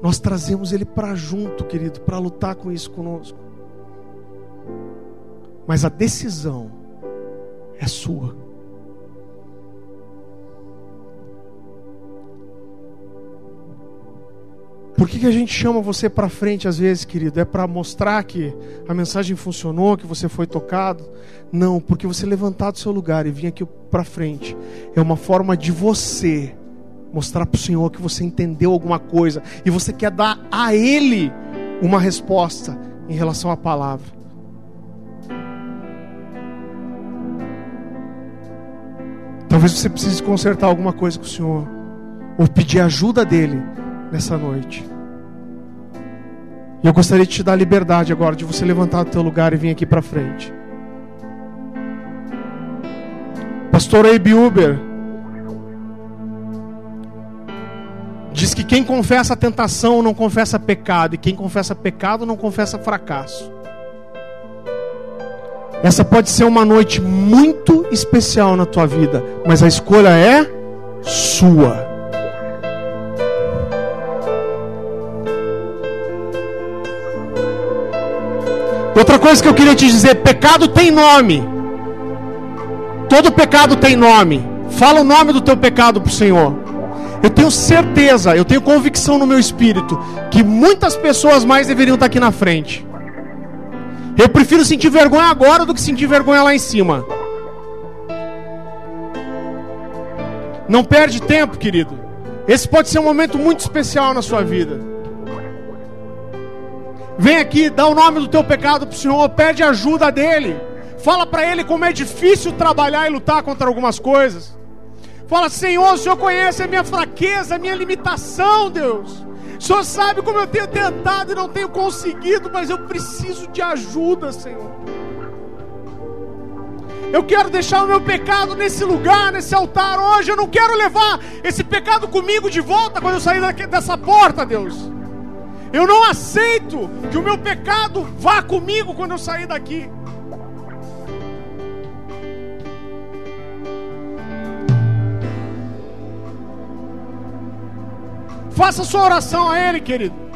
nós trazemos Ele para junto, querido, para lutar com isso conosco. Mas a decisão é sua. Por que, que a gente chama você para frente às vezes, querido? É para mostrar que a mensagem funcionou, que você foi tocado? Não, porque você levantar do seu lugar e vir aqui para frente é uma forma de você mostrar para o Senhor que você entendeu alguma coisa e você quer dar a Ele uma resposta em relação à palavra. Talvez você precise consertar alguma coisa com o Senhor ou pedir ajuda dele nessa noite. E eu gostaria de te dar liberdade agora de você levantar do teu lugar e vir aqui para frente. Pastor Abe Uber diz que quem confessa a tentação não confessa pecado, e quem confessa pecado não confessa fracasso. Essa pode ser uma noite muito especial na tua vida, mas a escolha é sua. Outra coisa que eu queria te dizer: pecado tem nome. Todo pecado tem nome. Fala o nome do teu pecado para o Senhor. Eu tenho certeza, eu tenho convicção no meu espírito que muitas pessoas mais deveriam estar aqui na frente. Eu prefiro sentir vergonha agora do que sentir vergonha lá em cima. Não perde tempo, querido. Esse pode ser um momento muito especial na sua vida. Vem aqui, dá o nome do teu pecado para o Senhor, pede ajuda dele. Fala para ele como é difícil trabalhar e lutar contra algumas coisas. Fala, Senhor, o Senhor conhece a minha fraqueza, a minha limitação, Deus. O Senhor sabe como eu tenho tentado e não tenho conseguido, mas eu preciso de ajuda, Senhor. Eu quero deixar o meu pecado nesse lugar, nesse altar hoje. Eu não quero levar esse pecado comigo de volta quando eu sair dessa porta, Deus. Eu não aceito que o meu pecado vá comigo quando eu sair daqui. Faça sua oração a Ele, querido.